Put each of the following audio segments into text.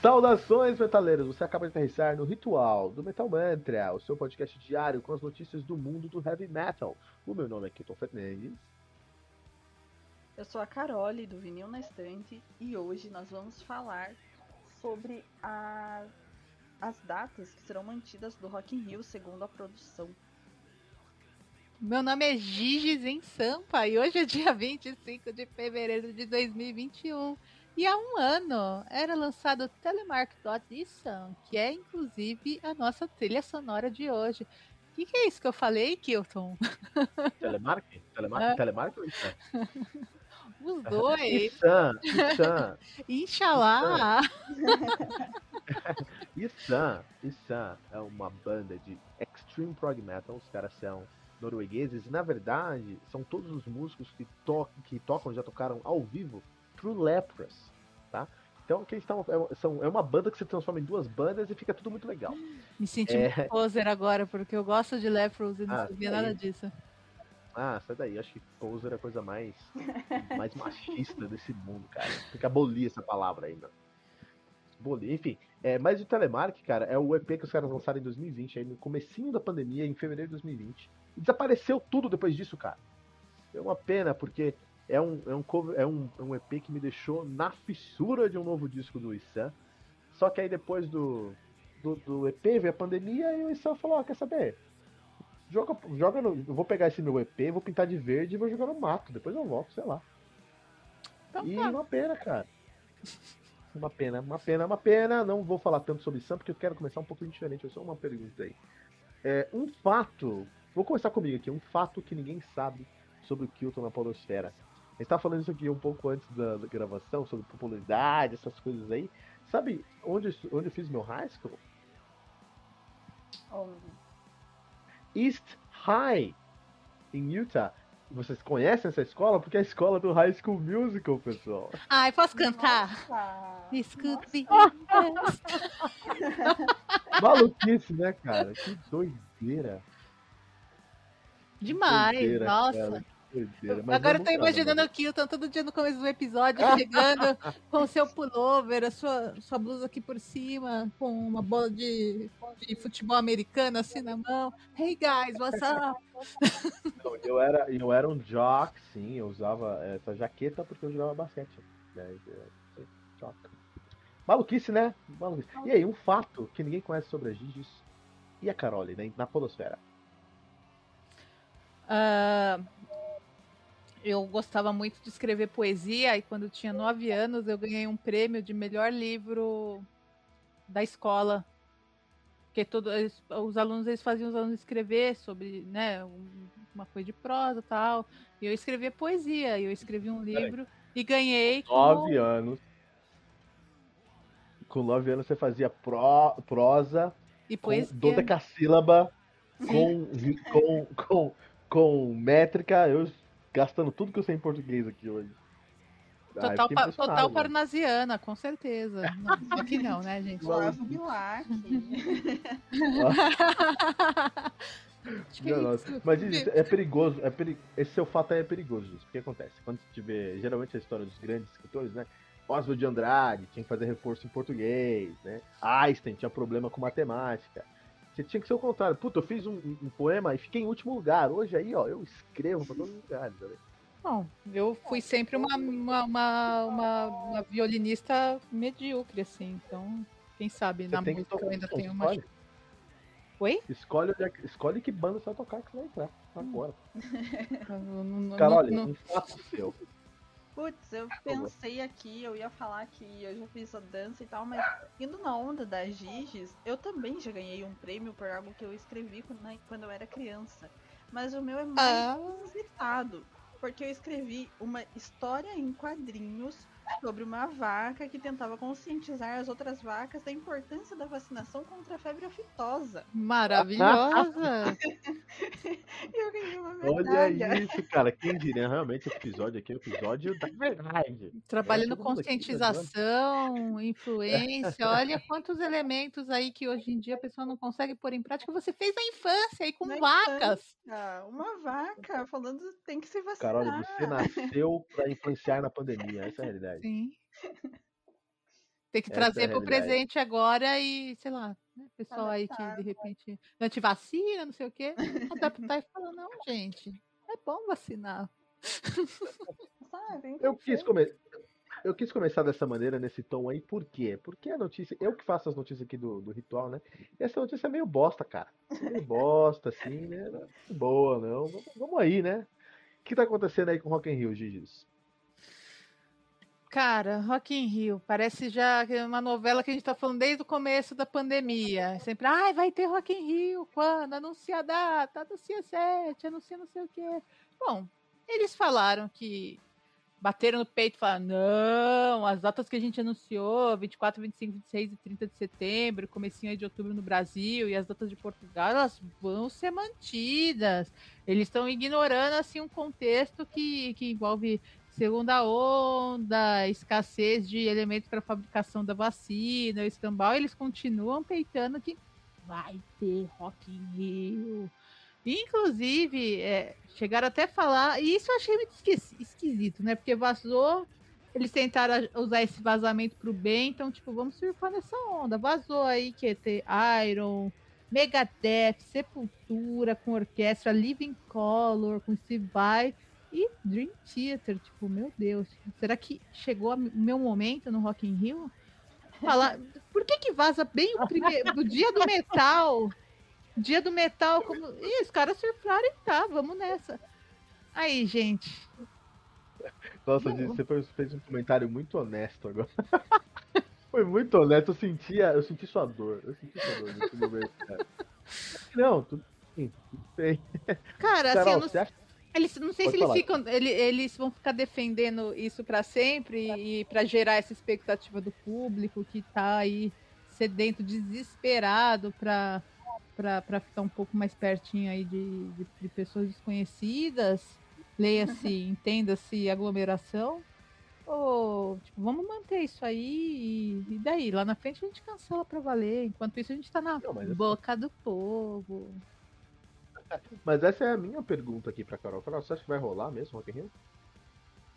Saudações, metaleiros! Você acaba de aterrissar no Ritual do Metal Mantra, o seu podcast diário com as notícias do mundo do heavy metal. O meu nome é Kilton Fernandes. Eu sou a Carole, do Vinil na Estante, e hoje nós vamos falar sobre a... as datas que serão mantidas do Rock in Rio segundo a produção. Meu nome é Gigi Zen Sampa e hoje é dia 25 de fevereiro de 2021. E há um ano era lançado Telemark Edition, que é inclusive a nossa trilha sonora de hoje. O que, que, é isso que eu falei, Kilton? Telemark? Telemark, é. Telemark ou isso? Os dois. Issan, Issan. Inxalá. Issan, Issan é uma banda de extreme prog metal. Os caras são noruegueses e, na verdade, são todos os músicos que, to que tocam, já tocaram ao vivo True Leprous, tá? Então, que estão, é, são, é uma banda que se transforma em duas bandas e fica tudo muito legal. Me senti é... muito poser agora, porque eu gosto de Leprous e não ah, sabia nada disso. Ah, sai daí. Acho que poser é a coisa mais, mais machista desse mundo, cara. Tem que abolir essa palavra ainda. Abolir. Enfim, é, mas o Telemark, cara, é o EP que os caras lançaram em 2020, aí no comecinho da pandemia, em fevereiro de 2020. E desapareceu tudo depois disso, cara. É uma pena, porque é um, é um, cover, é um, é um EP que me deixou na fissura de um novo disco do Issan. Só que aí depois do, do, do EP veio a pandemia e o Issan falou, ó, oh, quer saber? Joga, joga no. Eu vou pegar esse meu EP, vou pintar de verde e vou jogar no mato. Depois eu volto, sei lá. Então, e tá. uma pena, cara. Uma pena, uma pena, uma pena. Não vou falar tanto sobre Sam, porque eu quero começar um pouquinho diferente. Eu só uma pergunta aí. É, um fato. Vou começar comigo aqui. Um fato que ninguém sabe sobre o Kilton na Polosfera gente tava falando isso aqui um pouco antes da, da, gravação, sobre popularidade, essas coisas aí. Sabe onde, onde eu fiz meu high school? East High, em Utah. Vocês conhecem essa escola? Porque é a escola do High School Musical, pessoal. Ai, posso cantar? Escute. Maluquice, né, cara? Que doideira. Demais, doideira, nossa. Cara. Agora eu tô imaginando o Kilton todo dia no começo do episódio chegando com o seu pullover, a sua, sua blusa aqui por cima, com uma bola de, de futebol americano assim na mão. Hey guys, what's up? Não, eu, era, eu era um jock, sim, eu usava essa jaqueta porque eu jogava basquete. Né? Jock. Maluquice, né? Maluquice. E aí, um fato que ninguém conhece sobre a Gigis e a Carole né? na Podosfera. Uh, eu gostava muito de escrever poesia e quando eu tinha nove anos eu ganhei um prêmio de melhor livro da escola. Porque todos os alunos eles faziam os alunos escrever sobre, né, uma coisa de prosa tal. E eu escrevia poesia, e eu escrevi um livro e ganhei. Nove com... anos. Com nove anos você fazia pro, prosa e poesia. Com dodecassílaba, com, com, com, com métrica. Eu gastando tudo que eu sei em português aqui hoje. Total, ah, total parnasiana, com certeza. Não, só que não, né, gente? Flávio Bilac. É Mas isso é perigoso. É peri... Esse seu fato aí é perigoso, isso. O que acontece? Quando você tiver. Geralmente a história dos grandes escritores, né? Oswald de Andrade tinha que fazer reforço em português, né? Einstein tinha problema com matemática. Tinha que ser o contrário. Puta, eu fiz um, um, poema e fiquei em último lugar. Hoje aí, ó, eu escrevo pra todos os lugares, sabe? Bom, eu fui sempre uma, uma, uma, uma, uma violinista medíocre, assim. Então, quem sabe você na música eu ainda tenho uma. Oi? Escolhe, escolhe que banda você vai tocar que você vai entrar agora. Carol, um fato seu. Putz, eu pensei aqui, eu ia falar que eu já fiz a dança e tal, mas indo na onda das Giges, eu também já ganhei um prêmio por algo que eu escrevi quando, né, eu era criança. Mas o meu é mais ah. inusitado, porque eu escrevi uma história em quadrinhos sobre uma vaca que tentava conscientizar as outras vacas da importância da vacinação contra a febre aftosa. Maravilhosa! eu ganhei uma medalha. Olha isso, cara. Quem diria realmente esse episódio aqui é o episódio da verdade. Trabalhando conscientização, aqui, influência. Olha quantos elementos aí que hoje em dia a pessoa não consegue pôr em prática. Você fez na infância aí com na vacas. Infância. Uma vaca falando tem que se vacinar. Carol, você nasceu para influenciar na pandemia. Essa é a realidade. Sim. Tem que Essa trazer é a pro realidade. presente agora e, sei lá, né, pessoal aí que de repente antivacina, não sei o quê, adaptar e falar, não, gente, é bom vacinar. Sabe? Eu quis, foi- come... eu quis começar dessa maneira, nesse tom aí, por quê? Porque a notícia. Eu que faço as notícias aqui do, do ritual, né? E essa notícia é meio bosta, cara. Meio bosta, assim, né? Não é Boa, não. Vamos, vamos aí, né? O que tá acontecendo aí com Rock in Rio, Gigi's? Cara, Rock in Rio, parece já é uma novela que a gente tá falando desde o começo da pandemia. Sempre, ai, vai ter Rock in Rio, quando? Anuncia a data, anuncia sete, anuncia não sei o quê. Bom, eles falaram que bateram no peito e falaram, não, as datas que a gente anunciou, 24, 25, 26 e 30 de setembro, comecinho de outubro no Brasil e as datas de Portugal, elas vão ser mantidas. Eles estão ignorando, assim, um contexto que, que envolve segunda onda, escassez de elementos para fabricação da vacina, o escambau, eles continuam peitando que vai ter Rock in Rio. Inclusive, é, chegaram até a falar, e isso eu achei muito esqui- esquisito, né? Porque vazou, eles tentaram usar esse vazamento pro bem, então, tipo, vamos surfar nessa onda. Vazou aí que ter Iron, Megadeth, Sepultura com orquestra, Living Color com Steve Vai e Dream Theater. Tipo, meu Deus, será que chegou a- o meu momento no Rock in Rio? Falar, por que que vaza bem o primeiro, do dia do metal? Dia do metal, como. Ih, os caras surfaram e tá, vamos nessa. Aí, gente. Nossa, Gigi's, você fez- um comentário muito honesto agora. Foi muito honesto, eu sentia, eu senti sua dor. Eu senti sua dor nesse momento, cara. Não, tudo bem, tudo bem. Cara, assim, Carol, não você acha Eles, não sei Pode se eles falar. ficam, ele- eles vão ficar defendendo isso pra sempre e pra gerar essa expectativa do público que tá aí sedento, desesperado pra, pra, pra ficar um pouco mais pertinho aí de, de, de pessoas desconhecidas, leia-se, entenda-se aglomeração. Ou, tipo, vamos manter isso aí e, e daí? Lá na frente a gente cancela pra valer. Enquanto isso a gente tá na Não, assim- boca do povo. Mas essa é a minha pergunta aqui pra Carol. Carol, você acha que vai rolar mesmo Rock in Rio?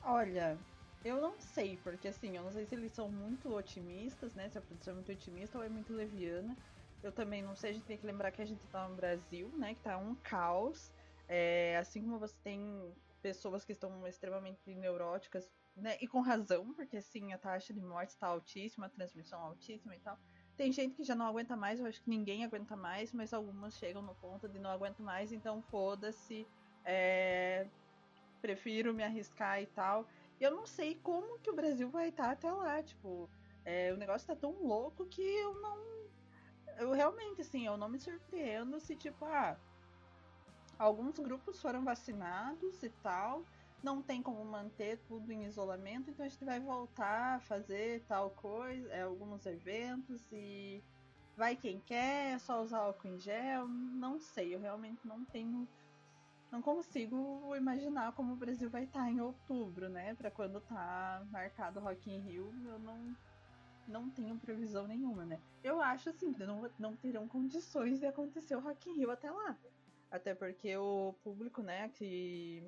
Olha, eu não sei, porque assim, eu não sei se eles são muito otimistas, né? Se a produção é muito otimista ou é muito leviana. Eu também não sei, a gente tem que lembrar que a gente tá no Brasil, né? Que tá um caos. É, assim como você tem pessoas que estão extremamente neuróticas, né? E com razão, porque sim, a taxa de morte está altíssima, a transmissão altíssima e tal. Tem gente que já não aguenta mais, eu acho que ninguém aguenta mais, mas algumas chegam no ponto de não aguento mais, então foda-se. É, prefiro me arriscar e tal. E eu não sei como que o Brasil vai estar até lá, tipo, é, o negócio tá tão louco que eu não. Eu realmente, assim, eu não me surpreendo se, tipo, ah, alguns grupos foram vacinados e tal, não tem como manter tudo em isolamento, então a gente vai voltar a fazer tal coisa, é, alguns eventos e vai quem quer, é só usar álcool em gel, não sei, eu realmente não tenho não consigo imaginar como o Brasil vai estar em outubro, né? Pra quando tá marcado Rock in Rio, eu não não tenho previsão nenhuma, né? Eu acho assim, não, não terão condições de acontecer o Rock in Rio até lá. Até porque o público, né, que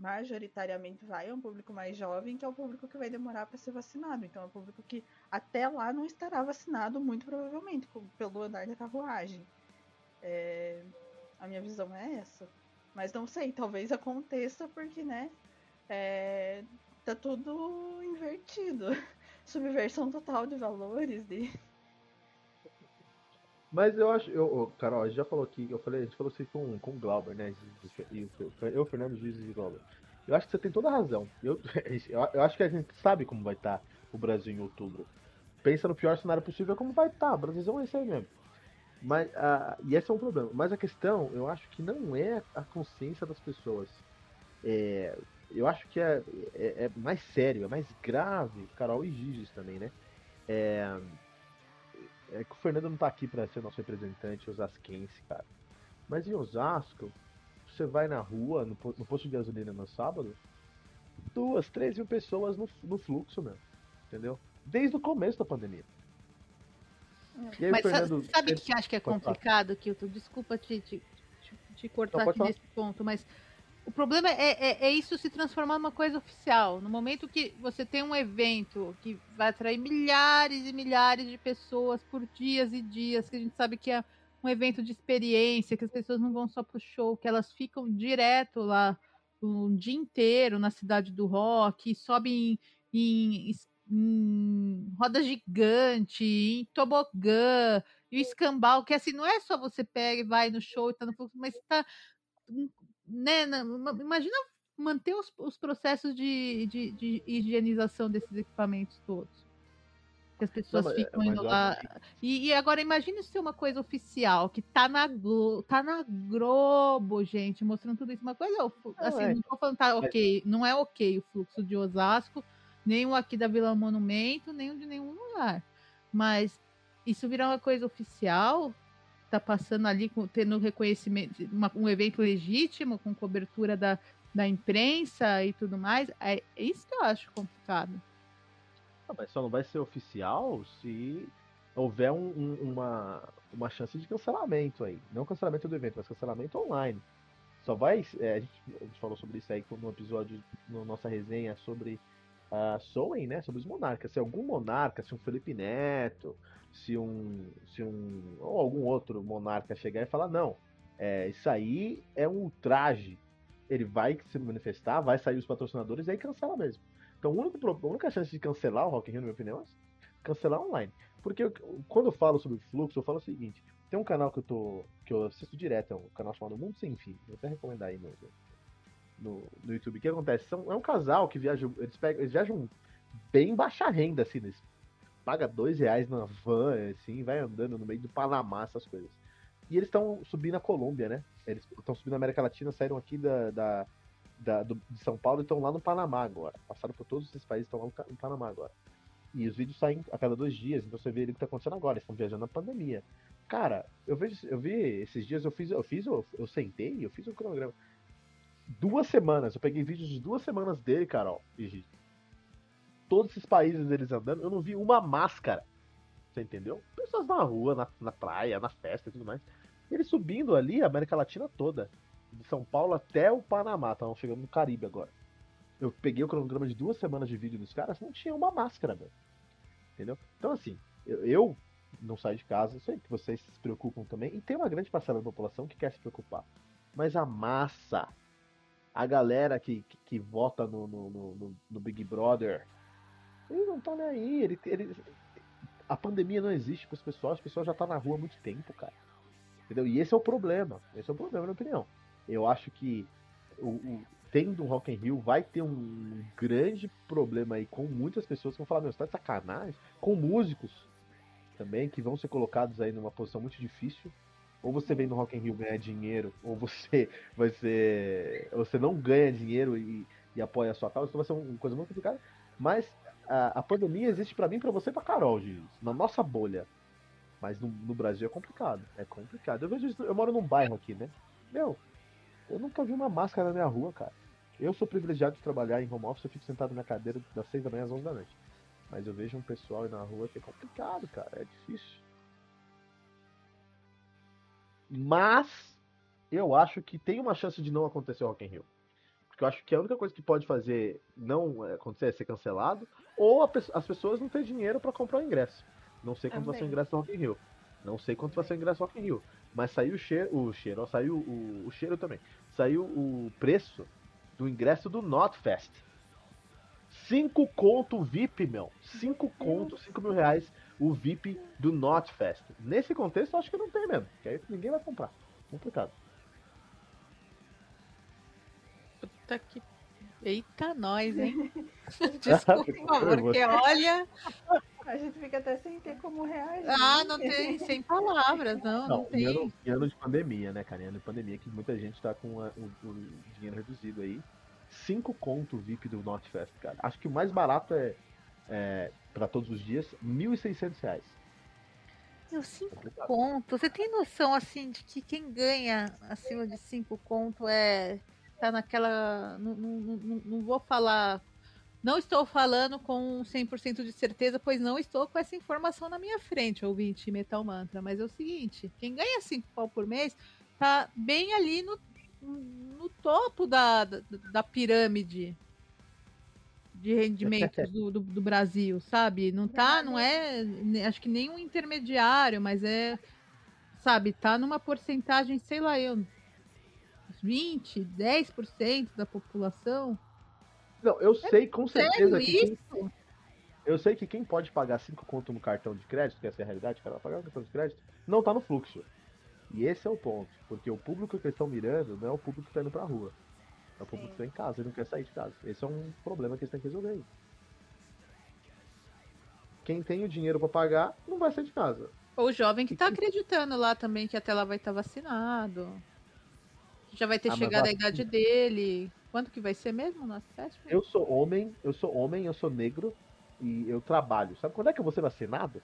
majoritariamente vai é um público mais jovem, que é o público que vai demorar para ser vacinado. Então é um público que até lá não estará vacinado, muito provavelmente, pelo andar da carruagem. É, A minha visão é essa. Mas não sei, talvez aconteça porque, né? É, tá tudo invertido. Subversão total de valores. De... Mas eu acho, eu, Carol, a gente já falou aqui, eu falei, a gente falou assim com, com o Glauber, né? Eu, Fernando Juiz e Glauber. Eu acho que você tem toda a razão. Eu, eu, acho que a gente sabe como vai estar o Brasil em outubro. Pensa no pior cenário possível como vai estar. O Brasil é isso aí mesmo. Mas, ah, e esse é um problema. Mas a questão, eu acho que não é a consciência das pessoas. É, eu acho que é, é, é mais sério, é mais grave, Carol e Giges também, né? É, é que o Fernando não tá aqui pra ser nosso representante osasquense, cara. Mas em Osasco, você vai na rua, no, no posto de gasolina no sábado, duas, três mil pessoas no, no fluxo, meu. Entendeu? Desde o começo da pandemia. Aí Mas Fernando. sabe o que eu acho que é complicado, Kilton? Desculpa te, te, te- cortar Não, aqui nesse ponto, mas o problema é, é, é, isso se transformar numa coisa oficial. No momento que você tem um evento que vai atrair milhares e milhares de pessoas por dias e dias, que a gente sabe que é um evento de experiência, que as pessoas não vão só pro show, que elas ficam direto lá um dia inteiro na cidade do rock, sobem em, em, em roda gigante, em tobogã, e o escambau, que assim, não é só você pega e vai no show e tá no fluxo, mas tá. Né, imagina manter os, os processos de, de, de higienização desses equipamentos todos que as pessoas não, ficam indo lá. E, e, agora imagine ser uma coisa oficial, que tá na Glo tá na Globo, gente, mostrando tudo isso. Uma coisa, assim, é. não tô falando tá ok, não é ok o fluxo de Osasco, nem o aqui da Vila Monumento, nem o de nenhum lugar. Mas isso virar uma coisa oficial, tá passando ali, com, tendo reconhecimento, uma, um evento legítimo, com cobertura da, da imprensa e tudo mais, é isso que eu acho complicado. Não, mas só não vai ser oficial se houver um, um, uma, uma chance de cancelamento aí. Não cancelamento do evento, mas cancelamento online. Só vai. É, a, gente, a, gente, falou sobre isso aí no episódio, na nossa resenha sobre uh, Soen, né? Sobre os monarcas. Se algum monarca, se um Felipe Neto, se um. Se um. ou algum outro monarca chegar e falar, não, é, isso aí é um ultraje. Ele vai se manifestar, vai sair os patrocinadores e aí cancela mesmo. Então, a única, a única chance de cancelar o Rock in Rio, na minha opinião, é cancelar online. Porque eu, quando eu falo sobre fluxo, eu falo o seguinte: tem um canal que eu tô. que eu assisto direto, é um canal chamado Mundo Sem Fim. Vou até recomendar aí no, no, no YouTube. O que acontece? São, é um casal que viaja. Eles, pegam, eles viajam bem baixa renda, assim, eles paga dois reais na van, assim, vai andando no meio do Panamá, essas coisas. E eles estão subindo a Colômbia, né? Eles estão subindo a América Latina, saíram aqui da, da da, do, de São Paulo estão lá no Panamá agora. Passaram por todos esses países estão lá no, no, Panamá agora. E os vídeos saem a cada dois dias, então você vê o que está acontecendo agora. Eles estão viajando na pandemia. Cara, eu, vejo, eu vi esses dias, eu fiz, eu fiz, eu, eu sentei, eu fiz um cronograma. Duas semanas, eu peguei vídeos de duas semanas dele, Carol e Todos esses países eles andando, eu não vi uma máscara. Você entendeu? Pessoas na rua, na, na praia, na festa e tudo mais. Ele subindo ali a América Latina toda de São Paulo até o Panamá, estavam chegando no Caribe agora. Eu peguei o cronograma de duas semanas de vídeo dos caras, não tinha uma máscara, velho. Entendeu? Então, assim, eu, eu não saio de casa, sei que vocês se preocupam também, e tem uma grande parcela da população que quer se preocupar. Mas a massa, a galera que, que, que vota no, no, no, no, Big Brother, eles não estão nem aí. Ele, ele, a pandemia não existe para as pessoas, as pessoas já tá na rua há muito tempo, cara. Entendeu? E esse é o problema. Esse é o problema, na minha opinião. Eu acho que o, o, tendo um Rock in Rio vai ter um grande problema aí com muitas pessoas que vão falar, meu, você tá de sacanagem? Com músicos também, que vão ser colocados aí numa posição muito difícil. Ou você vem no Rock in Rio ganhar dinheiro, ou você vai ser. você não ganha dinheiro e, e apoia a sua causa, então vai ser uma coisa muito complicada. Mas a, a pandemia existe para mim, para você pra Carol, Gis, na nossa bolha. Mas no, no, Brasil é complicado. É complicado. Eu vejo isso, eu moro num bairro aqui, né? Meu, eu nunca vi uma máscara na minha rua, cara. Eu sou privilegiado de trabalhar em home office, eu fico sentado na cadeira das 6 da manhã às 11 da noite. Mas eu vejo um pessoal aí na rua que é complicado, cara. É difícil. Mas eu acho que tem uma chance de não acontecer o Rock in Rio. Porque eu acho que a única coisa que pode fazer não acontecer é ser cancelado, ou as pessoas não têm dinheiro para comprar o ingresso. Não sei quanto vai ser o ingresso do Rock in Rio. Não sei quanto vai ser o ingresso do Rock in Rio. Mas saiu o cheiro, o cheiro, ó, saiu o, o cheiro também. Saiu o preço do ingresso do Notfest. 5 conto VIP, meu. 5 conto, 5 mil reais o VIP do Notfest. Nesse contexto, eu acho que não tem mesmo. Porque aí ninguém vai comprar. Complicado. Puta que. Eita, nós, hein? Desculpa, porque olha. A gente fica até sem ter como reagir. Ah, não tem, sem palavras, não, não, não tem. Ano, ano de pandemia, né, cara? Ano de pandemia que muita gente tá com a, o, o, dinheiro reduzido aí. Cinco conto VIP do Notfest, cara. Acho que o mais barato é, é para todos os dias, 1.600 reais. Meu, cinco conto. Você tem noção, assim, de que quem ganha acima de cinco conto é... Tá naquela... Não, não, não, não vou falar não estou falando com 100% de certeza, pois não estou com essa informação na minha frente, ouvinte Metal Mantra. Mas é o seguinte: quem ganha 5 pau por mês tá bem ali no, no topo da, da, da pirâmide de rendimentos do, do, do, Brasil, sabe? Não tá, não é, acho que nem um intermediário, mas é, sabe, tá numa porcentagem, sei lá eu, 20, 10% da população. Não, eu é sei com certeza que quem, eu sei que quem pode pagar 5 conto no cartão de crédito, que essa é a realidade, cara pagar no cartão de crédito, não tá no fluxo. E esse é o ponto, porque o público que eles estão mirando não é o público que tá indo pra rua. É o público que tá em casa e não quer sair de casa. Esse é um problema que eles têm que resolver aí. Quem tem o dinheiro para pagar não vai sair de casa. Ou o jovem que tá acreditando lá também que até lá vai estar tá vacinado. Já vai ter ah, chegado a idade dele. Quanto que vai ser mesmo teste? Eu sou homem, eu sou homem, eu sou negro e eu trabalho. Sabe quando é que eu vou ser vacinado?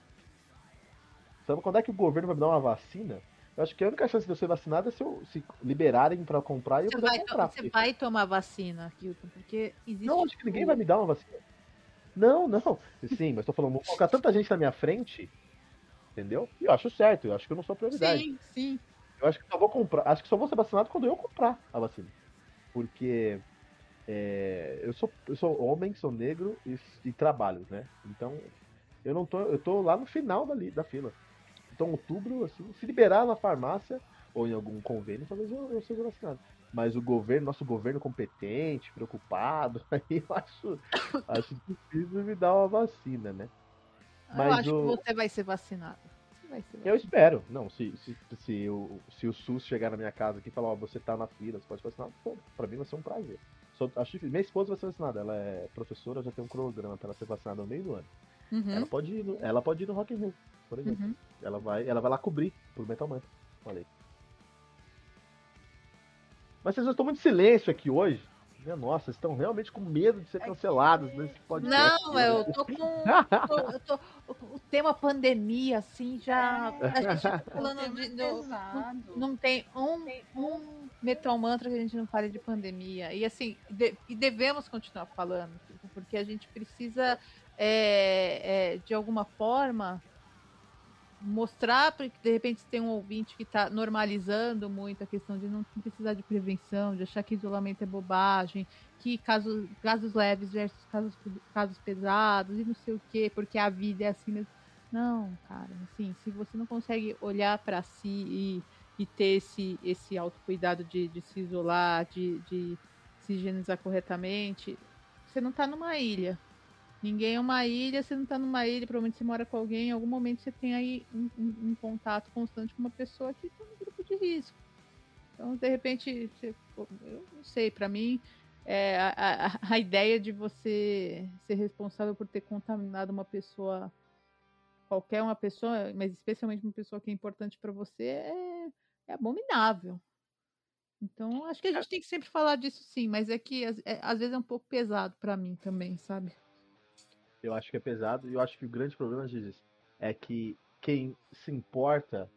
Sabe quando é que o governo vai me dar uma vacina? Eu acho que a única chance de eu ser vacinado é se, eu, se liberarem para comprar e eu comprar. Você vai tomar vacina, Hilton, porque existe. Não, acho que ninguém vai me dar uma vacina. Não, não. Sim, mas tô falando, vou colocar tanta gente na minha frente, entendeu? E eu acho certo, eu acho que eu não sou prioridade. Sim, sim. Eu acho que só vou comprar. Acho que só vou ser vacinado quando eu comprar a vacina. Porque é, eu, sou, eu sou homem, sou negro e, e, trabalho, né? Então, eu não tô. Eu tô lá no final da, da fila. Então, outubro, assim, se liberar na farmácia ou em algum convênio, talvez eu, eu seja vacinado. Mas o governo, nosso governo competente, preocupado, aí eu acho, acho difícil me dar uma vacina, né? Mas eu acho o... que você vai ser vacinado. Vai ser vacinado. Eu espero. Não, se, se, se, o, se o SUS chegar na minha casa aqui e falar, ó, você tá na fila, você pode vacinar, pô, pra mim vai ser um prazer. Só, acho minha esposa vai ser vacinada, ela é professora, já tem um cronograma pra ela ser vacinada no meio do ano. Uhum. Ela, pode ir no, ela pode ir no Rock in Rio, por exemplo. Uhum. Ela vai, ela vai lá cobrir pro Metal Mantra. Olha aí. Mas vocês estão muito em silêncio aqui hoje. Minha nossa, estão realmente com medo de ser cancelados nesse podcast. Não, eu tô com. tô, eu tô, o tema pandemia, assim, já. É. A gente tá falando de. Do, não, não, tem um, um Metal Mantra que a gente não fale de pandemia. E assim, de, e devemos continuar falando, porque a gente precisa, é, é, de alguma forma, mostrar, porque de repente tem um ouvinte que está normalizando muito a questão de não precisar de prevenção, de achar que isolamento é bobagem, que casos, casos leves versus casos, casos pesados e não sei o quê, porque a vida é assim mesmo. Não, cara, assim, se você não consegue olhar para si e, e ter esse, esse autocuidado de, de se isolar, de, de se higienizar corretamente, você não está numa ilha, Ninguém é uma ilha, você não tá numa ilha, provavelmente você mora com alguém, em algum momento você tem aí um, um, um contato constante com uma pessoa que tá no grupo de risco. Então, de repente, você, eu não sei, para mim, é, a, a, a, ideia de você ser responsável por ter contaminado uma pessoa, qualquer uma pessoa, mas especialmente uma pessoa que é importante para você, é, é, abominável. Então, acho que a gente tem que sempre falar disso sim, mas é que é, às vezes é um pouco pesado para mim também, sabe? Eu acho que é pesado. E eu acho que o grande problema, Gizes, é que quem se importa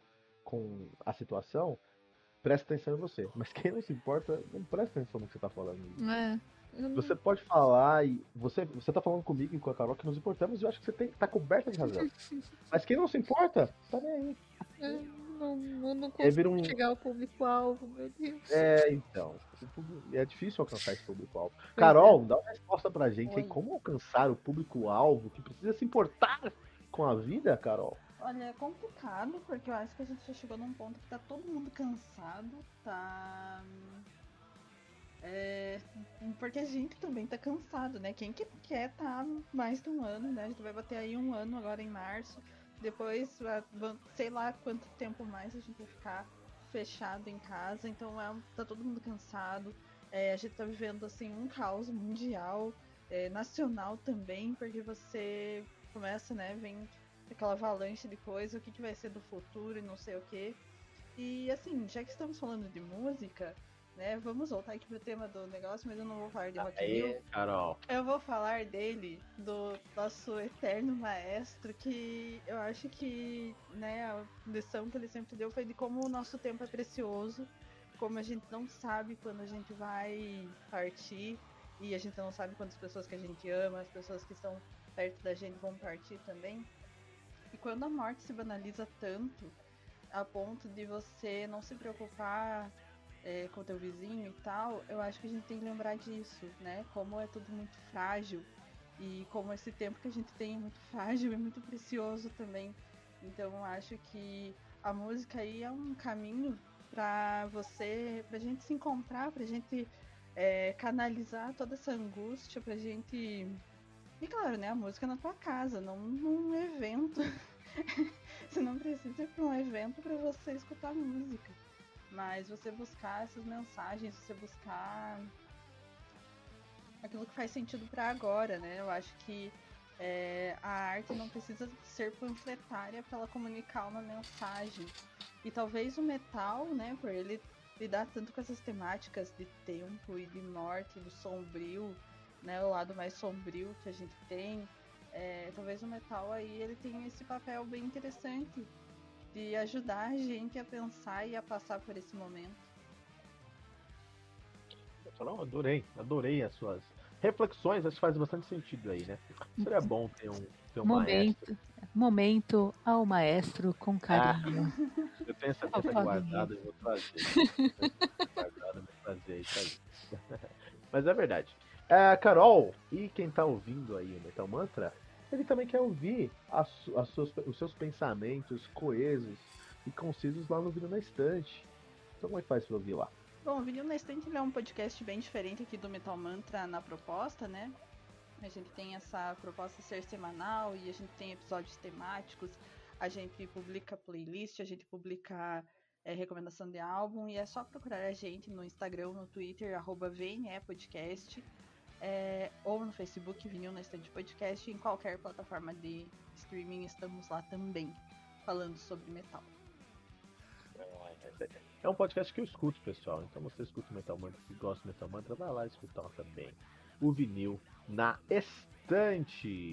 com a situação presta atenção em você. Mas quem não se importa, não presta atenção no que você tá falando. É. Você pode falar e. Você, você tá falando comigo e com a Carol que nos importamos e eu acho que você tem, tá coberta de razão. Mas quem não se importa, tá nem aí. É, não, não, não consigo um... chegar ao público-alvo, meu Deus. É, então. É difícil alcançar esse público-alvo. Carol, dá uma resposta pra gente aí. Como alcançar o público-alvo que precisa se importar com a vida, Carol? Olha, é complicado, porque eu acho que a gente já chegou num ponto que tá todo mundo cansado, tá é, porque a gente também tá cansado, né? Quem que quer tá mais de um ano, né? A gente vai bater aí um ano agora em março. Depois, sei lá quanto tempo mais a gente vai ficar fechado em casa. Então é, tá todo mundo cansado. É, a gente tá vivendo assim um caos mundial, é, nacional também, porque você começa, né? Vem aquela avalanche de coisa, o que, que vai ser do futuro e não sei o que. E assim, já que estamos falando de música, né? Vamos voltar aqui pro tema do negócio, mas eu não vou falar de Rock Hill. Carol. Eu vou falar dele, do nosso eterno maestro, que eu acho que, né, a lição que ele sempre deu foi de como o nosso tempo é precioso, como a gente não sabe quando a gente vai partir, e a gente não sabe quantas pessoas que a gente ama, as pessoas que estão perto da gente vão partir também. E quando a morte se banaliza tanto, a ponto de você não se preocupar é, com teu vizinho e tal, eu acho que a gente tem que lembrar disso, né? Como é tudo muito frágil e como esse tempo que a gente tem é muito frágil e muito precioso também. Então eu acho que a música aí é um caminho para você, pra gente se encontrar, pra gente é, canalizar toda essa angústia, pra gente. E claro, né, a música na tua casa, não num evento. você não precisa ir pra um evento para você escutar música. Mas você buscar essas mensagens, você buscar aquilo que faz sentido para agora, né? Eu acho que é, a arte não precisa ser panfletária para ela comunicar uma mensagem. E talvez o metal, né, por ele lidar tanto com essas temáticas de tempo e de morte, do sombrio, né, o lado mais sombrio que a gente tem, é, talvez o metal aí ele tenha esse papel bem interessante de ajudar a gente a pensar e a passar por esse momento. Não, adorei, adorei as suas reflexões, acho que faz bastante sentido aí, né? Seria bom ter um, ter um momento, maestro. Momento ao maestro com carinho. Ah, eu tenho essa mesa guardada, eu vou trazer. guardada, vou trazer aí. Mas é verdade. É, Carol, e quem tá ouvindo aí o Metal Mantra, ele também quer ouvir as, as suas, os seus pensamentos coesos e concisos lá no Vinil na Estante. Então como é que faz pra ouvir lá? Bom, o Vinil na Estante é um podcast bem diferente aqui do Metal Mantra na proposta, né? A gente tem essa proposta ser semanal e a gente tem episódios temáticos, a gente publica playlist, a gente publica é, recomendação de álbum e é só procurar a gente no Instagram, no Twitter, arroba VNEPodcast é, ou no Facebook, Vinil na Estante Podcast, em qualquer plataforma de streaming estamos lá também, falando sobre metal. É um podcast que eu escuto, pessoal. Então você escuta o Metal Mantra, se gosta do Metal Mantra, vai lá escutar também o vinil na estante.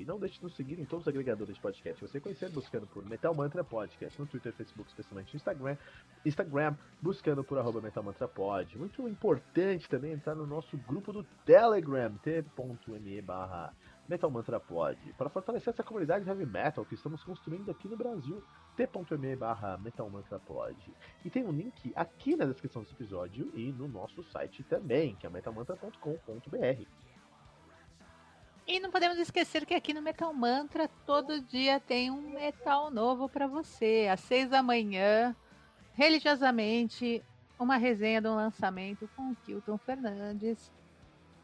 Não deixe de nos seguir em todos os agregadores de podcast. Você conhecer buscando por Metal Mantra Podcast no Twitter, Facebook, especialmente no Instagram, Instagram buscando por arroba Metal Mantra Pod. Muito importante também entrar no nosso grupo do Telegram, t.me barra Metal Mantra Pod, para fortalecer essa comunidade heavy metal que estamos construindo aqui no Brasil, t.me barra Metal Mantra Pod. E tem um link aqui na descrição desse episódio e no nosso site também, que é metalmantra.com.br. E não podemos esquecer que aqui no Metal Mantra todo dia tem um metal novo para você. Às seis da manhã, religiosamente, uma resenha de um lançamento com o Kilton Fernandes.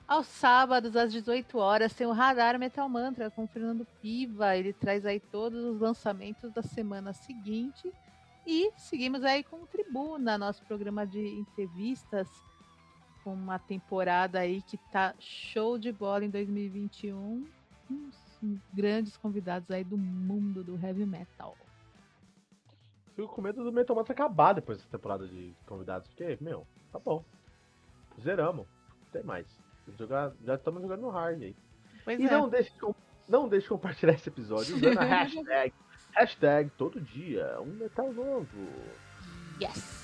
Aos sábados, às 18 horas, tem o Radar Metal Mantra com o Fernando Piva. Ele traz aí todos os lançamentos da semana seguinte. E seguimos aí com o Tribuna, nosso programa de entrevistas com uma temporada aí que tá show de bola em 2021. Uns grandes convidados aí do mundo do heavy metal. Fico com medo do Metal Mantra acabar depois dessa temporada de convidados, porque, meu, tá bom. Zeramos. Não tem mais. Jogar, já estamos jogando no hard aí. Pois e é. não deixe, de, não deixe de compartilhar esse episódio usando a hashtag, hashtag todo dia, um metal novo. Yes!